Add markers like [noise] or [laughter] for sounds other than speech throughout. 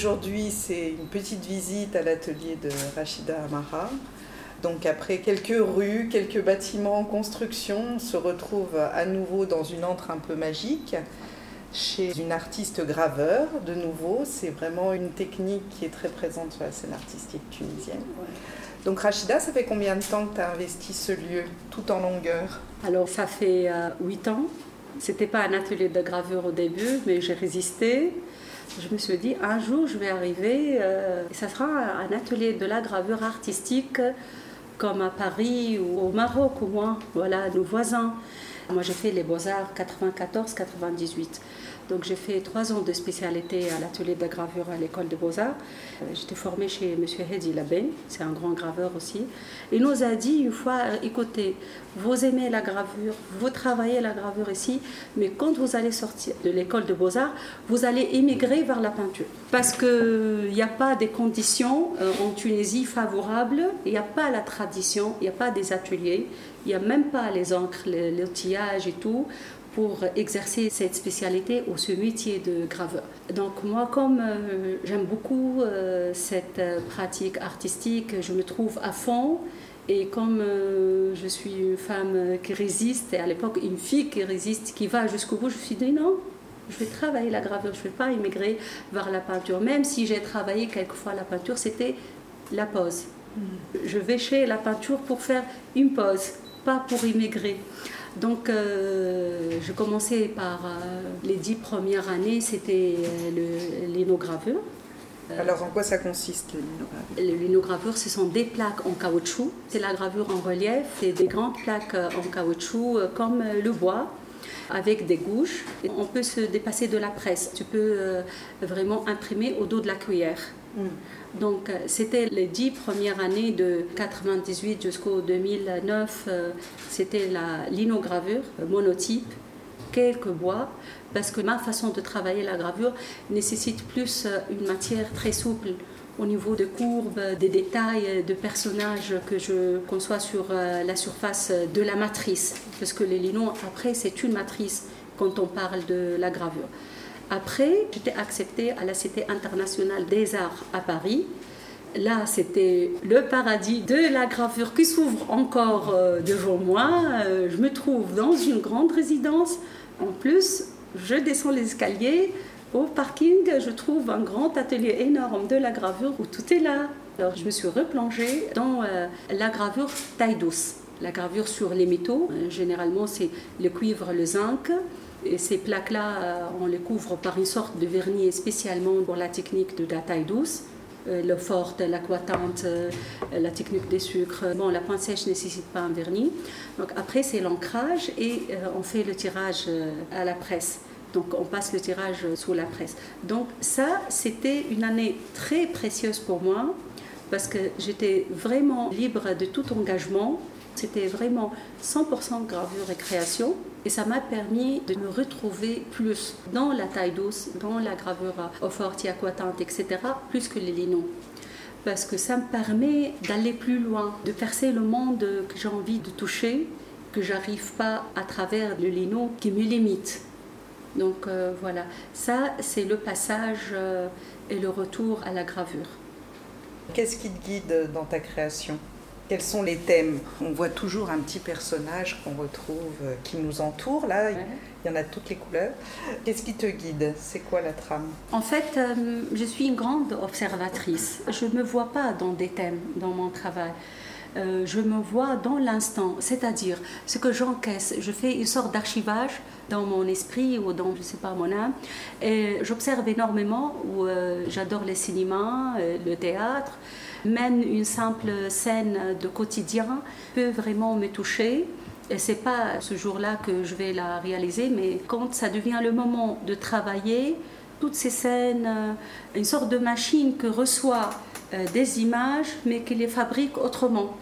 Aujourd'hui, c'est une petite visite à l'atelier de Rachida Amara. Donc après quelques rues, quelques bâtiments en construction, on se retrouve à nouveau dans une antre un peu magique chez une artiste graveur. De nouveau, c'est vraiment une technique qui est très présente sur la scène artistique tunisienne. Donc Rachida, ça fait combien de temps que tu as investi ce lieu tout en longueur? Alors ça fait euh, 8 ans. C'était pas un atelier de gravure au début, mais j'ai résisté. Je me suis dit, un jour, je vais arriver, euh, et ça sera un atelier de la gravure artistique comme à Paris ou au Maroc au moins, voilà, nos voisins. Moi, j'ai fait les beaux-arts 94-98. Donc, j'ai fait trois ans de spécialité à l'atelier de gravure à l'école de beaux-arts. Euh, J'étais formée chez M. Hedi Labé, c'est un grand graveur aussi. Il nous a dit une fois, euh, écoutez, vous aimez la gravure, vous travaillez la gravure ici, mais quand vous allez sortir de l'école de beaux-arts, vous allez émigrer vers la peinture. Parce qu'il n'y a pas des conditions euh, en Tunisie favorables, il n'y a pas la tradition, il n'y a pas des ateliers, il n'y a même pas les encres, l'outillage et tout pour exercer cette spécialité ou ce métier de graveur. Donc moi, comme euh, j'aime beaucoup euh, cette euh, pratique artistique, je me trouve à fond. Et comme euh, je suis une femme qui résiste, et à l'époque une fille qui résiste, qui va jusqu'au bout, je me suis dit non, je vais travailler la gravure, je ne vais pas émigrer vers la peinture. Même si j'ai travaillé quelquefois la peinture, c'était la pause. Je vais chez la peinture pour faire une pause, pas pour immigrer. Donc, euh, je commençais par euh, les dix premières années, c'était euh, le- l'inogravure. Alors en quoi ça consiste Les linogravures, ce sont des plaques en caoutchouc. C'est la gravure en relief. C'est des grandes plaques euh, en caoutchouc euh, comme euh, le bois avec des gouges. Et On peut se dépasser de la presse. Tu peux euh, vraiment imprimer au dos de la cuillère. Donc, euh, c'était les dix premières années de 98 jusqu'au 2009. euh, C'était la linogravure euh, monotype, quelques bois, parce que ma façon de travailler la gravure nécessite plus une matière très souple au niveau de courbes, des détails, de personnages que je conçois sur la surface de la matrice. Parce que les linos, après, c'est une matrice quand on parle de la gravure. Après, j'étais acceptée à la Cité internationale des arts à Paris. Là, c'était le paradis de la gravure qui s'ouvre encore euh, devant moi. Euh, Je me trouve dans une grande résidence. En plus, je descends les escaliers. Au parking, je trouve un grand atelier énorme de la gravure où tout est là. Alors, je me suis replongée dans euh, la gravure taille douce. La gravure sur les métaux, généralement, c'est le cuivre, le zinc. Et ces plaques-là, euh, on les couvre par une sorte de vernis spécialement pour la technique de la taille douce. Euh, le forte, l'aquatante, euh, la technique des sucres. Bon, la pointe sèche ne nécessite pas un vernis. Donc après, c'est l'ancrage et on fait le tirage à la presse. Donc on passe le tirage sous la presse. Donc ça, c'était une année très précieuse pour moi parce que j'étais vraiment libre de tout engagement. C'était vraiment 100% gravure et création. Et ça m'a permis de me retrouver plus dans la taille douce, dans la gravure au forti, aquatante, etc., plus que les linos. Parce que ça me permet d'aller plus loin, de percer le monde que j'ai envie de toucher, que j'arrive pas à travers le lino qui me limite. Donc euh, voilà, ça c'est le passage euh, et le retour à la gravure. Qu'est-ce qui te guide dans ta création? Quels sont les thèmes On voit toujours un petit personnage qu'on retrouve, euh, qui nous entoure. Là, il y en a de toutes les couleurs. Qu'est-ce qui te guide? C'est quoi la trame? En fait, euh, je suis une grande observatrice. Je ne me vois pas dans des thèmes dans mon travail. Euh, je me vois dans l'instant, c'est-à-dire ce que j'encaisse. Je fais une sorte d'archivage dans mon esprit ou dans, je sais pas, mon âme. Et j'observe énormément, où euh, j'adore le cinéma, le théâtre. Même une simple scène de quotidien peut vraiment me toucher. Et c'est pas ce jour-là que je vais la réaliser, mais quand ça devient le moment de travailler, toutes ces scènes, euh, une sorte de machine que reçoit euh, des images, mais qui les fabrique autrement.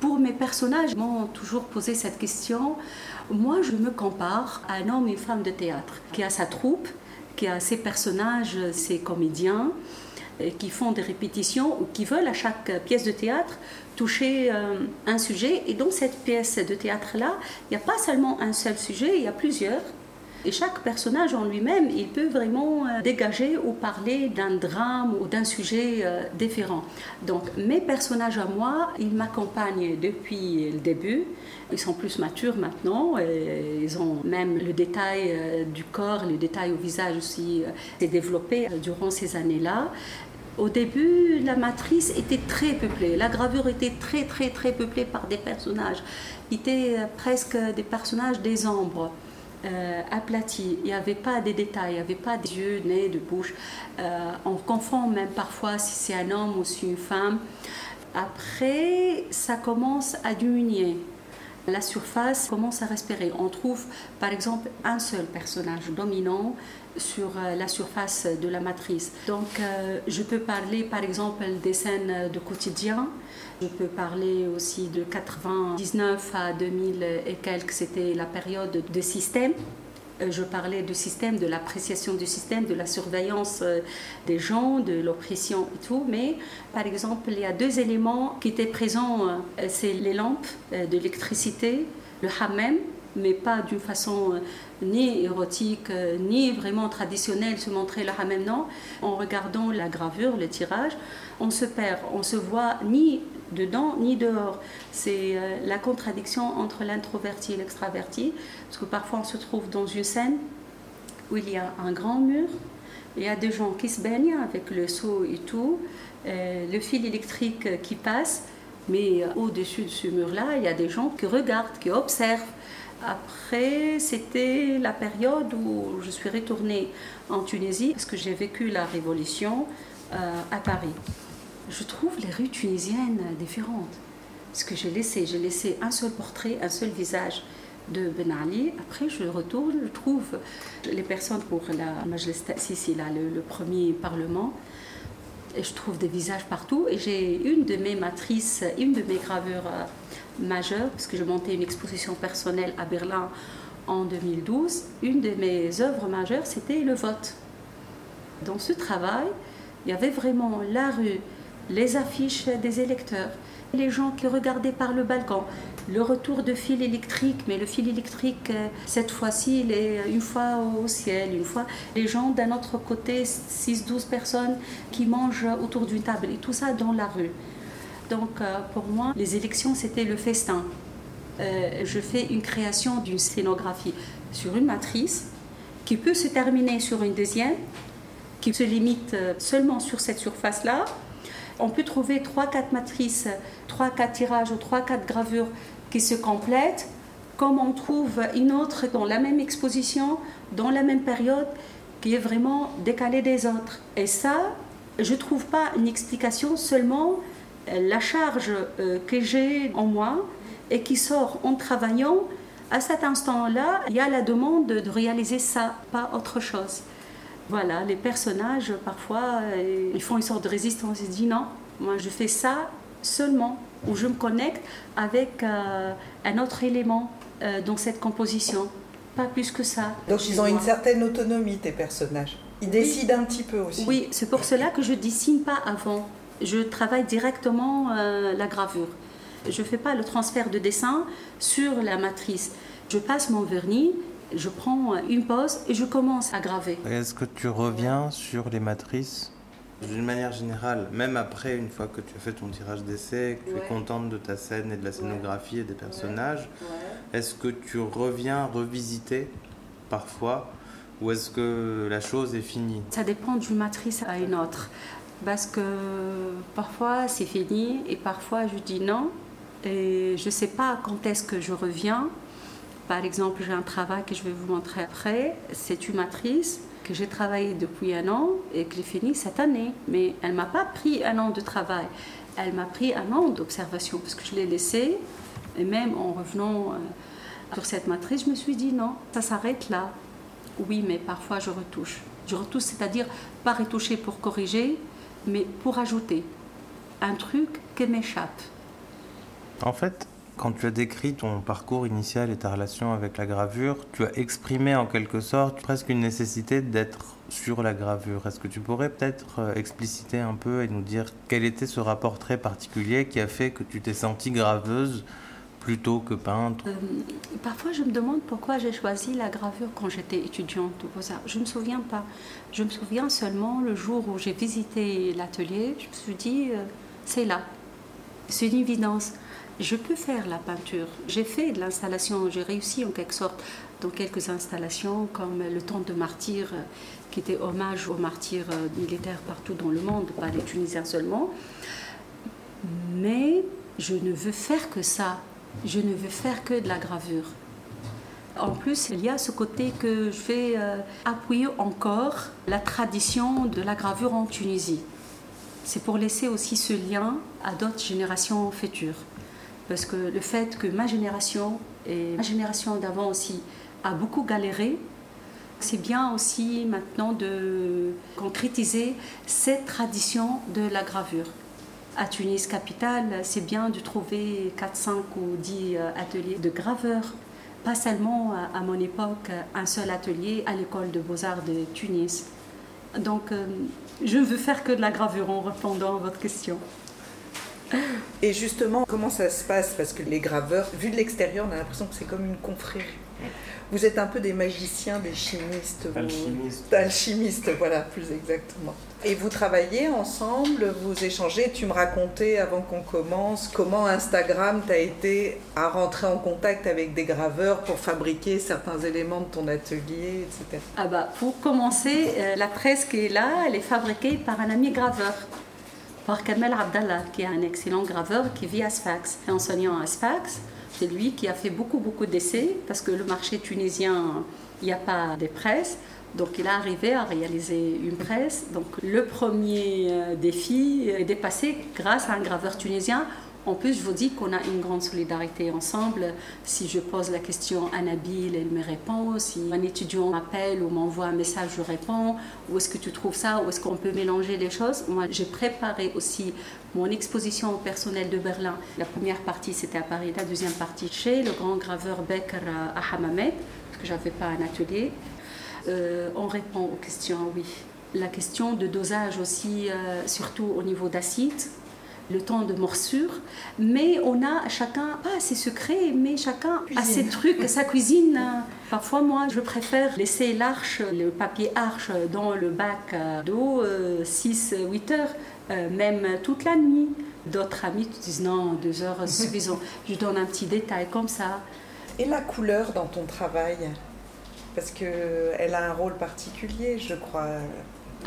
Pour mes personnages, m'ont toujours posé cette question. Moi, je me compare à un homme et une femme de théâtre qui a sa troupe, qui a ses personnages, ses comédiens. Et qui font des répétitions ou qui veulent à chaque pièce de théâtre toucher euh, un sujet. Et dans cette pièce de théâtre-là, il n'y a pas seulement un seul sujet, il y a plusieurs. Et chaque personnage en lui-même, il peut vraiment euh, dégager ou parler d'un drame ou d'un sujet euh, différent. Donc mes personnages à moi, ils m'accompagnent depuis le début. Ils sont plus matures maintenant. Et ils ont même le détail euh, du corps, le détail au visage aussi s'est développé durant ces années-là. Au début, la matrice était très peuplée. La gravure était très, très, très peuplée par des personnages. Étaient presque des personnages des ombres euh, aplati. Il n'y avait pas des détails, il n'y avait pas des yeux, nez, de bouche. Euh, on confond même parfois si c'est un homme ou si une femme. Après, ça commence à diminuer. La surface commence à respirer. On trouve par exemple un seul personnage dominant sur euh, la surface de la matrice. Donc euh, je peux parler par exemple des scènes de quotidien, je peux parler aussi de 99 à 2000 et quelques, c'était la période de système. Euh, je parlais du système, de l'appréciation du système, de la surveillance des gens, de l'oppression et tout. Mais par exemple, il y a deux éléments qui étaient présents, c'est les lampes d'électricité, le hammam, mais pas d'une façon euh, ni érotique, euh, ni vraiment traditionnelle, se montrer le hammam, non. En regardant la gravure, le tirage, on se perd, on se voit ni dedans ni dehors. C'est euh, la contradiction entre l'introverti et l'extraverti, parce que parfois on se trouve dans une scène où il y a un grand mur, il y a des gens qui se baignent avec le seau et tout, le fil électrique qui passe, mais au-dessus de ce mur-là, il y a des gens qui regardent, qui observent. Après, c'était la période où je suis retournée en Tunisie parce que j'ai vécu la révolution euh, à Paris. Je trouve les rues tunisiennes différentes. Parce que j'ai laissé, j'ai laissé un seul portrait, un seul visage de Ben Ali. Après, je retourne, je trouve les personnes pour la Majlis Ta'sis, là, le, premier parlement. Et je trouve des visages partout. Et j'ai une de mes matrices, une de mes gravures euh, majeure, parce que je montais une exposition personnelle à Berlin en 2012, une de mes œuvres majeures, c'était le vote. Dans ce travail, il y avait vraiment la rue, les affiches des électeurs, les gens qui regardaient par le balcon, le retour de fil électrique, mais le fil électrique, euh, cette fois-ci, il est une fois au ciel, une fois les gens d'un autre côté, 6-12 personnes qui mangent autour d'une table, et tout ça dans la rue. Donc euh, pour moi, les élections, c'était le festin. Euh, je fais une création d'une scénographie sur une matrice qui peut se terminer sur une deuxième, qui se limite euh, seulement sur cette surface-là. On peut trouver 3-4 matrices, 3-4 tirages ou 3-4 gravures qui se complètent, comme on trouve une autre dans la même exposition, dans la même période, qui est vraiment décalée des autres. Et ça, je ne trouve pas une explication seulement la charge euh, que j'ai en moi et qui sort en travaillant, à cet instant-là, il y a la demande de réaliser ça, pas autre chose. Voilà, les personnages, parfois, euh, ils font une sorte de résistance. Ils disent non, moi je fais ça seulement, où je me connecte avec euh, un autre élément dans cette composition. Pas plus que ça. Donc ils ont une certaine autonomie, tes personnages. Ils décident un petit peu aussi. Oui, c'est pour cela que je dessine pas avant je travaille directement euh, la gravure. Je ne fais pas le transfert de dessin sur la matrice. Je passe mon vernis, je prends une pause et je commence à graver. Est-ce que tu reviens sur les matrices? D'une manière générale, même après, une fois que tu as fait ton tirage d'essai, que tu es contente de ta scène et de la scénographie et des personnages, est-ce que tu reviens revisiter parfois ou est-ce que la chose est finie? Ça dépend d'une matrice à une autre. Parce que parfois c'est fini et parfois je dis non et je ne sais pas quand est-ce que je reviens. Par exemple, j'ai un travail que je vais vous montrer après. C'est une matrice que j'ai travaillé depuis un an et que j'ai fini cette année. Mais elle ne m'a pas pris un an de travail. Elle m'a pris un an d'observation parce que je l'ai laissée. Et même en revenant euh, sur cette matrice, je me suis dit non, ça s'arrête là. Oui, mais parfois je retouche. Je retouche, c'est-à-dire pas retoucher pour corriger, mais pour ajouter un truc qui m'échappe. En fait, Quand tu as décrit ton parcours initial et ta relation avec la gravure, tu as exprimé en quelque sorte presque une nécessité d'être sur la gravure. Est-ce que tu pourrais peut-être euh, expliciter un peu et nous dire quel était ce rapport très particulier qui a fait que tu t'es sentie graveuse plutôt que peintre? Euh, Parfois, je me demande pourquoi j'ai choisi la gravure quand j'étais étudiante au Je ne me souviens pas. Je me souviens seulement le jour où j'ai visité l'atelier, je me suis dit, euh, c'est là. C'est une évidence. Je peux faire la peinture. J'ai fait de l'installation, j'ai réussi en quelque sorte dans quelques installations comme le temps de martyr euh, qui était hommage aux martyrs militaires partout dans le monde, pas les Tunisiens seulement. Mais je ne veux faire que ça je ne veux faire que de la gravure. En plus, il y a ce côté que je vais euh, appuyer encore la tradition de la gravure en Tunisie. C'est pour laisser aussi ce lien à d'autres générations futures. Parce que le fait que ma génération et ma génération d'avant aussi a beaucoup galéré, c'est bien aussi maintenant de concrétiser cette tradition de la gravure à Tunis capitale, c'est bien de trouver 4, 5 ou 10 euh, ateliers de graveurs. Pas seulement euh, à mon époque un seul atelier à l'école de beaux-arts de Tunis. Donc euh, je ne veux faire que de la gravure en répondant à votre question. Et justement, comment ça se passe? Parce que les graveurs, vu de l'extérieur, on a l'impression que c'est comme une confrérie. Vous êtes un peu des magiciens, des chimistes. Alchimistes. Alchimistes, voilà, plus exactement. Et vous travaillez ensemble, vous échangez. Tu me racontais avant qu'on commence comment Instagram t'a été à rentrer en contact avec des graveurs pour fabriquer certains éléments de ton atelier, etc. Ah bah, pour commencer, euh, la presse qui est là, elle est fabriquée par un ami graveur par Kamel Abdallah, qui est un excellent graveur qui vit à Sfax, enseignant à Sfax. C'est lui qui a fait beaucoup, beaucoup d'essais parce que le marché tunisien, il n'y a pas de presse. Donc il a arrivé à réaliser une presse. Donc le premier euh, défi est dépassé grâce à un graveur tunisien en plus, je vous dis qu'on a une grande solidarité ensemble. Si je pose la question à Nabil, elle me répond. Si un étudiant m'appelle ou m'envoie un message, je réponds. Où est-ce que tu trouves ça? Où est-ce qu'on peut mélanger les choses? Moi, j'ai préparé aussi mon exposition au personnel de Berlin. La première partie, c'était à Paris. La deuxième partie, chez le grand graveur Becker à Hammamet, parce que j'avais pas un atelier. Euh, on répond aux questions, oui. La question de dosage aussi, euh, surtout au niveau d'acide le temps de morsure, mais on a chacun pas ses secrets, mais chacun a ses trucs, sa [laughs] cuisine. Parfois, moi, je préfère laisser l'arche, le papier arche dans le bac d'eau 6-8 heures, euh, même toute la nuit. D'autres amis disent non, deux heures c'est [laughs] suffisant. je donne un petit détail comme ça. Et la couleur dans ton travail? Parce qu'elle a un rôle particulier, je crois.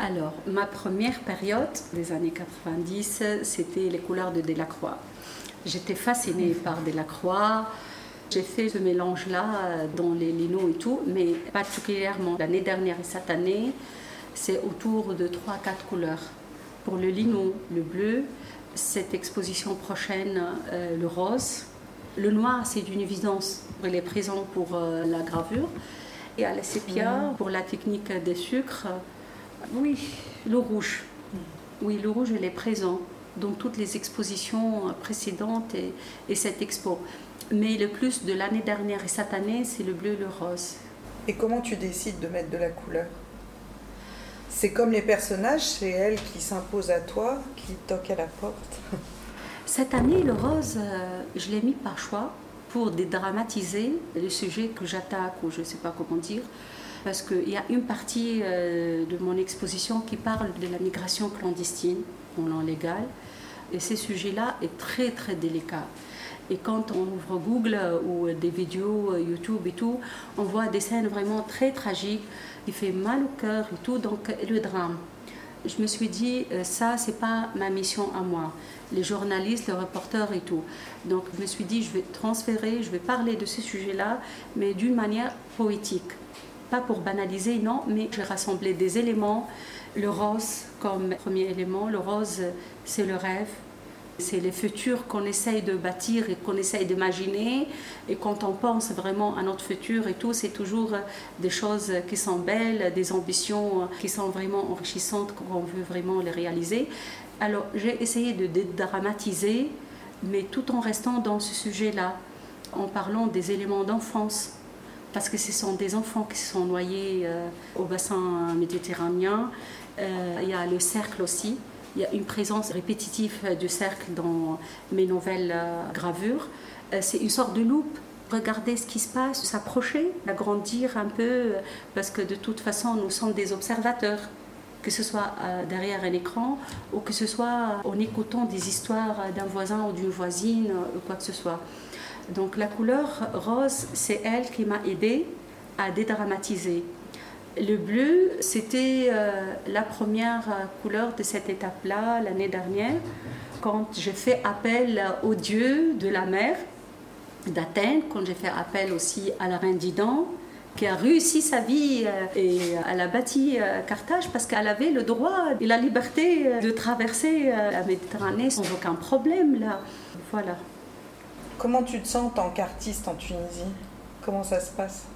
Alors, ma première période des années 90, c'était les couleurs de Delacroix. J'étais fascinée par Delacroix. J'ai fait ce mélange-là dans les linos et tout, mais particulièrement l'année dernière et cette année, c'est autour de 3-4 couleurs. Pour le lino, le bleu, cette exposition prochaine, euh, le rose. Le noir, c'est d'une évidence. Il est présent pour euh, la gravure. Et à la sépia, pour la technique des sucres, oui, le rouge. Oui, le rouge, il est présent dans toutes les expositions précédentes et, cette expo. Mais le plus de l'année dernière et cette année, c'est le bleu et le rose. Et comment tu décides de mettre de la couleur? C'est comme les personnages, c'est elle qui s'impose à toi, qui toque à la porte. [laughs] Cette année, le rose, euh, je l'ai mis par choix pour dédramatiser le sujet que j'attaque, ou je ne sais pas comment dire, parce qu'il y a une partie euh, de mon exposition qui parle de la migration clandestine en légal. Et ce sujet-là est très très délicat. Et quand on ouvre Google ou des vidéos euh, YouTube et tout, on voit des scènes vraiment très tragiques qui fait mal au cœur et tout, donc le drame. Je me suis dit, euh, ça, c'est pas ma mission à moi. Les journalistes, les reporters et tout. Donc, je me suis dit, je vais transférer, je vais parler de ce sujet-là, mais d'une manière poétique pas pour banaliser, non, mais j'ai rassemblé des éléments. Le rose comme premier élément, le rose c'est le rêve, c'est les futurs qu'on essaye de bâtir et qu'on essaye d'imaginer. Et quand on pense vraiment à notre futur et tout, c'est toujours des choses qui sont belles, des ambitions qui sont vraiment enrichissantes quand on veut vraiment les réaliser. Alors j'ai essayé de dédramatiser mais tout en restant dans ce sujet-là, en parlant des éléments d'enfance, parce que ce sont des enfants qui sont noyés euh, au bassin méditerranéen. Euh, il y a le cercle aussi. Il y a une présence répétitive du cercle dans mes nouvelles euh, gravures. c'est une sorte de loupe. Regarder ce qui se passe, s'approcher, agrandir un peu, parce que de toute façon, nous sommes des observateurs que ce soit derrière un écran ou que ce soit en écoutant des histoires d'un voisin ou d'une voisine ou quoi que ce soit. Donc la couleur rose, c'est elle qui m'a aidé à dédramatiser. Le bleu, c'était euh, la première couleur de cette étape-là l'année dernière, quand j'ai fait appel au dieu de la mer d'Athènes, quand j'ai fait appel aussi à la reine Didan, qui a réussi sa vie euh, et elle a bâti euh, Carthage parce qu'elle avait le droit et la liberté de traverser la Méditerranée sans aucun problème. Là. Voilà. Comment tu te sens en tant qu'artiste en Tunisie? Comment ça se passe?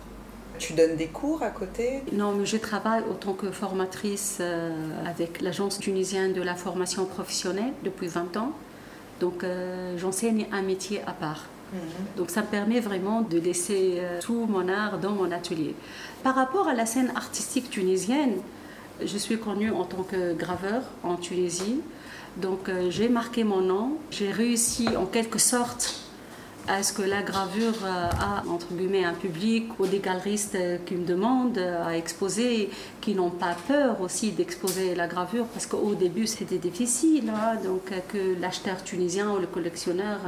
Tu donnes des cours à côté? Non, mais je travaille en tant que formatrice euh, avec l'Agence tunisienne de la formation professionnelle depuis 20 ans. Donc euh, j'enseigne un métier à part. Mhm. Donc ça me permet vraiment de laisser euh, tout mon art dans mon atelier. Par rapport à la scène artistique tunisienne, je suis connue en tant que graveur en Tunisie. Donc j'ai marqué mon nom. J'ai réussi en quelque sorte est-ce que la gravure euh, a, entre guillemets, un public ou des galeristes euh, qui me demandent euh, à exposer, qui n'ont pas peur aussi d'exposer la gravure Parce qu'au début, c'était difficile. Hein, donc, que l'acheteur tunisien ou le collectionneur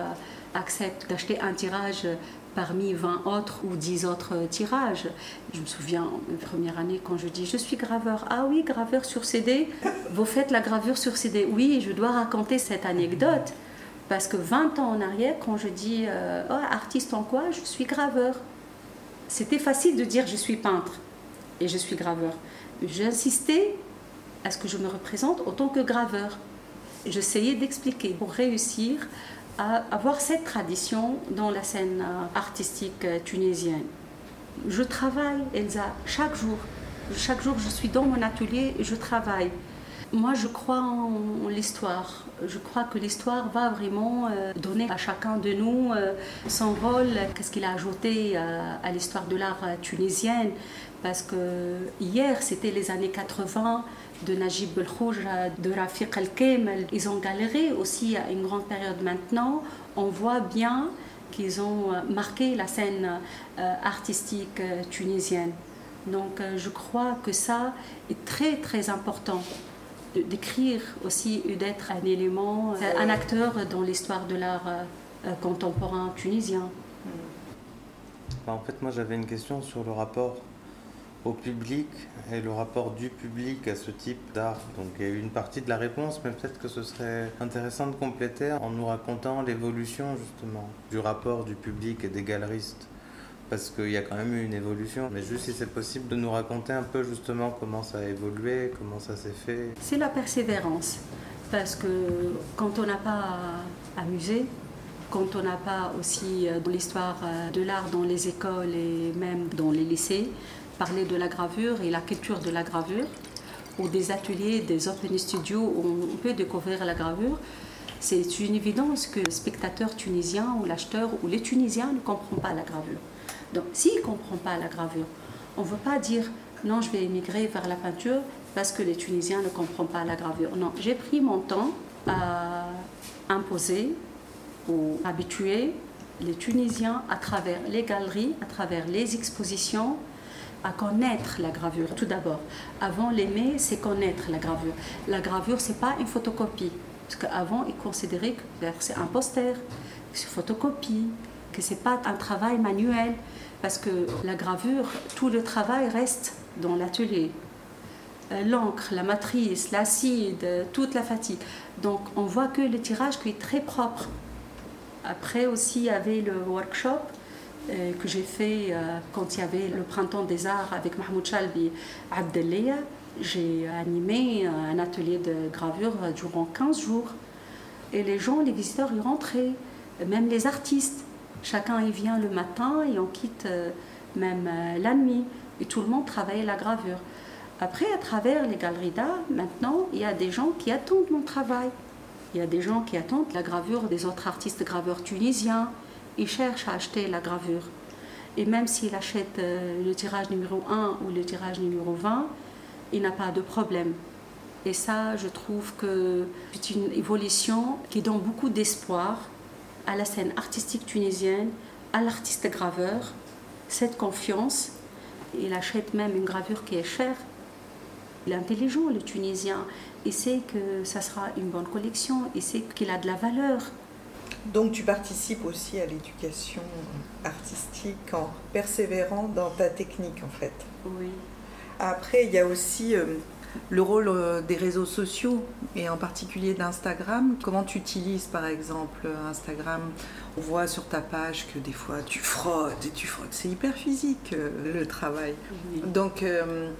accepte d'acheter un tirage parmi 20 autres ou 10 autres tirages. Je me souviens, la première année, quand je dis je suis graveur. Ah oui, graveur sur CD. Vous faites la gravure sur CD. Oui, je dois raconter cette anecdote. Parce que 20 ans en arrière, quand je dis euh, oh, artiste en quoi, je suis graveur. C'était facile de dire je suis peintre et je suis graveur. J'insistais à ce que je me représente en tant que graveur. J'essayais d'expliquer pour réussir à avoir cette tradition dans la scène artistique tunisienne. Je travaille, Elsa, chaque jour. Chaque jour, je suis dans mon atelier et je travaille. Moi, je crois en l'histoire. Je crois que l'histoire va vraiment euh, donner à chacun de nous euh, son rôle, qu'est-ce qu'il a ajouté euh, à l'histoire de l'art tunisienne? Parce que hier, c'était les années 80 de Najib Belkhouje, de Rafiq Al-Kemal. Ils ont galéré aussi à une grande période maintenant. On voit bien qu'ils ont marqué la scène artistique tunisienne. Donc je crois que ça est très très important d'écrire aussi d'être un élément, un acteur dans l'histoire de l'art euh, contemporain tunisien. Bah, en fait, moi j'avais une question sur le rapport au public et le rapport du public à ce type d'art. Donc il y a eu une partie de la réponse, mais peut-être que ce serait intéressant de compléter en nous racontant l'évolution justement du rapport du public et des galeristes parce qu'il y a quand même eu une évolution. Mais juste si c'est possible de nous raconter un peu justement comment ça a évolué, comment ça s'est fait. C'est la persévérance, parce que quand on n'a pas amusé, quand on n'a pas aussi euh, dans l'histoire euh, de l'art dans les écoles et même dans les lycées, parler de la gravure et la culture de la gravure, ou des ateliers, des open studios où on peut découvrir la gravure, c'est une évidence que le spectateur tunisien ou l'acheteur ou les Tunisiens ne comprennent pas la gravure. Donc, s'il ne comprend pas la gravure, on ne veut pas dire non, je vais émigrer vers la peinture parce que les Tunisiens ne comprennent pas la gravure. Non, j'ai pris mon temps à imposer ou habituer les Tunisiens à travers les galeries, à travers les expositions, à connaître la gravure. Tout d'abord, avant l'aimer, c'est connaître la gravure. La gravure, c'est pas une photocopie. Parce qu'avant, ils considéraient que c'est un poster, c'est une photocopie, que c'est pas un travail manuel parce que la gravure, tout le travail reste dans l'atelier. Euh, l'encre, la matrice, l'acide, toute la fatigue. Donc on voit que le tirage qui est très propre. Après aussi, il y avait le workshop euh, que j'ai fait euh, quand il y avait le printemps des arts avec Mahmoud Chalbi Abdelia. J'ai animé un atelier de gravure durant 15 jours. Et les gens, les visiteurs, y rentraient, même les artistes. Chacun y vient le matin et on quitte euh, même euh, la nuit. Et tout le monde travaille la gravure. Après, à travers les galeries d'art, maintenant, il y a des gens qui attendent mon travail. Il y a des gens qui attendent la gravure des autres artistes graveurs tunisiens. Ils cherchent à acheter la gravure. Et même s'il achète euh, le tirage numéro 1 ou le tirage numéro 20, il n'a pas de problème. Et ça, je trouve que c'est une évolution qui donne beaucoup d'espoir à la scène artistique tunisienne, à l'artiste graveur, cette confiance. Il achète même une gravure qui est chère. Il est intelligent, le Tunisien. Il sait que ça sera une bonne collection. Il sait qu'il a de la valeur. Donc tu participes aussi à l'éducation artistique en persévérant dans ta technique en fait. Oui. Après, il y a aussi euh, le rôle euh, des réseaux sociaux et en particulier d'Instagram. Comment tu utilises par exemple Instagram? On voit sur ta page que des fois tu frottes et tu frottes. C'est hyper physique euh, le travail. Oui. Donc euh,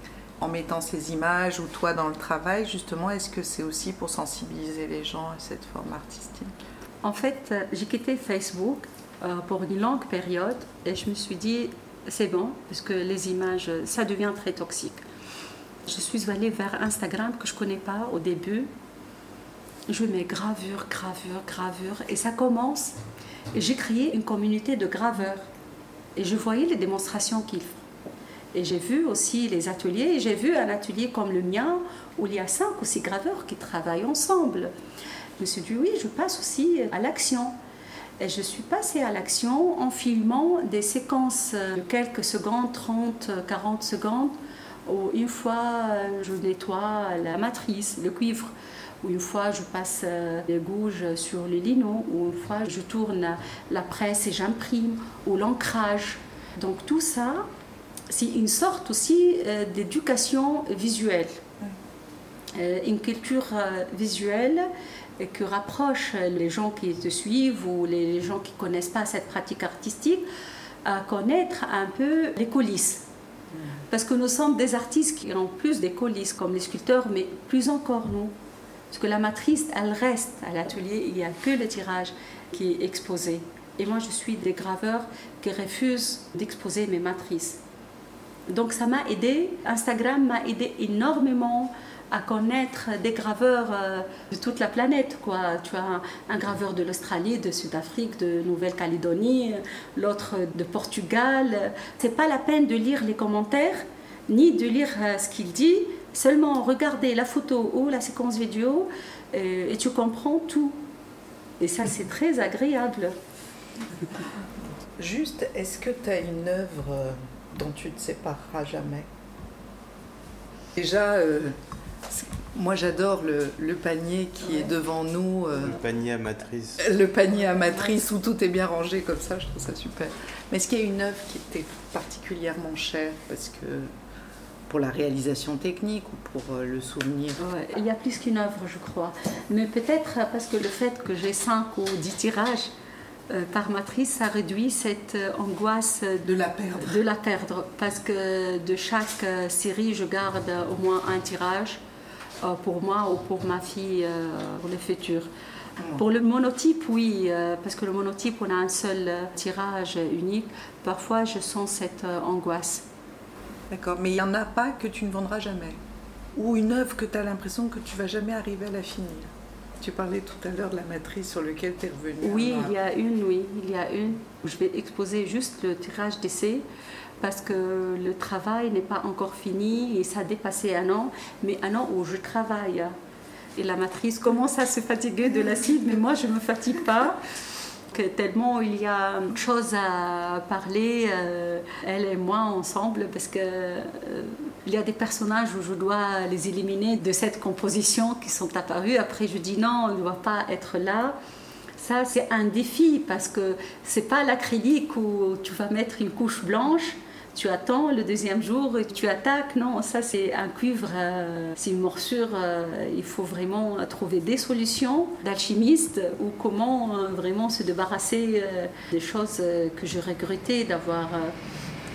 en mettant ces images ou toi dans le travail, justement, est-ce que c'est aussi pour sensibiliser les gens à cette forme artistique? En fait, euh, j'ai quitté Facebook euh, pour une longue période et je me suis dit, c'est bon, parce que les images, ça devient très toxique. Je suis allée vers Instagram que je connais pas au début. Je mets gravure, gravure, gravure et ça commence. J'ai créé une communauté de graveurs et je voyais les démonstrations qu'ils font. Et j'ai vu aussi les ateliers, j'ai vu un atelier comme le mien où il y a cinq ou six graveurs qui travaillent ensemble. Je me suis dit, oui, je passe aussi à l'action. Et je suis passée à l'action en filmant des séquences de quelques secondes, 30, 40 secondes, une fois euh, je nettoie la matrice, le cuivre, ou une fois je passe euh, des gouges sur le lino, ou une fois je tourne la presse et j'imprime, ou l'ancrage. Donc tout ça, c'est une sorte aussi euh, d'éducation visuelle, Euh, une culture euh, visuelle que rapproche les gens qui te suivent ou les gens qui ne connaissent pas cette pratique artistique à connaître un peu les coulisses. Parce que nous sommes des artistes qui ont plus des coulisses, comme les sculpteurs, mais plus encore nous. Parce que la matrice, elle reste à l'atelier, il n'y a que le tirage qui est exposé. Et moi, je suis des graveurs qui refusent d'exposer mes matrices. Donc ça m'a aidé, Instagram m'a aidé énormément à connaître des graveurs euh, de toute la planète. Quoi. Tu as un, graveur de l'Australie, de Sud-Afrique, de Nouvelle-Calédonie, l'autre de Portugal. C'est pas la peine de lire les commentaires ni de lire euh, ce qu'il dit, seulement regarder la photo ou la séquence vidéo euh, et tu comprends tout. Et ça, c'est très agréable. Juste, est-ce que tu as une œuvre dont tu te sépareras jamais? Déjà, moi j'adore le, le panier qui est devant nous, euh, Le panier à matrice. le panier à matrice où tout est bien rangé comme ça, je trouve ça super. Mais est-ce qu'il y a une œuvre qui était particulièrement chère parce que pour la réalisation technique ou pour euh, le souvenir? Ouais, il y a plus qu'une œuvre, je crois. Mais peut-être parce que le fait que j'ai 5 ou 10 tirages euh, par matrice, ça réduit cette euh, angoisse De la perdre. de la perdre. Parce que de chaque euh, série, je garde au moins un tirage pour moi ou pour ma fille euh, pour le futur. Pour le monotype, oui, euh, parce que le monotype, on a un seul euh, tirage unique. Parfois, je sens cette euh, angoisse. D'accord, mais il n'y en a pas que tu ne vendras jamais. Ou une œuvre que tu as l'impression que tu vas jamais arriver à la finir. Tu parlais tout à l'heure de la matrice sur laquelle tu es revenu. Oui, il y a une, oui, il y a une. Je vais exposer juste le tirage d'essai parce que le travail n'est pas encore fini et ça a dépassé un an, mais un an où je travaille. Et la matrice commence à se fatiguer de l'acide, mais moi je ne me fatigue pas. Que tellement il y a de choses à parler, euh, elle et moi ensemble, parce que euh, il y a des personnages où je dois les éliminer de cette composition qui sont apparus. Après, je dis non, on ne doit pas être là. Ça, c'est un défi parce que c'est pas l'acrylique où tu vas mettre une couche blanche, tu attends le deuxième jour et tu attaques. Non, ça, c'est un cuivre, euh, c'est une morsure. euh, il faut vraiment trouver des solutions d'alchimiste ou comment euh, vraiment se débarrasser des choses que je regrettais d'avoir.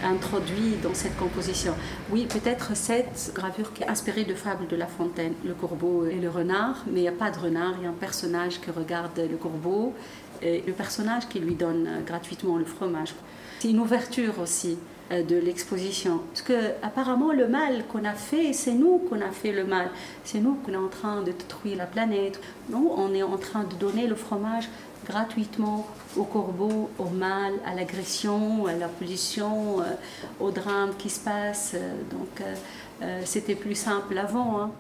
introduit dans cette composition. Oui, peut-être cette gravure qui est inspirée de fables de La Fontaine, le corbeau et le renard, mais il n'y a pas de renard, il y a un personnage qui regarde le corbeau et le personnage qui lui donne gratuitement le fromage. C'est une ouverture aussi. Euh, de l'exposition. Parce que apparemment le mal qu'on a fait, c'est nous qu'on a fait le mal. C'est nous qu'on est en train de détruire la planète. Nous, on est en train de donner le fromage gratuitement aux corbeaux, au mal, à l'agression, à la pollution, euh, au drame qui se passe. Donc c'était plus simple avant. Hein.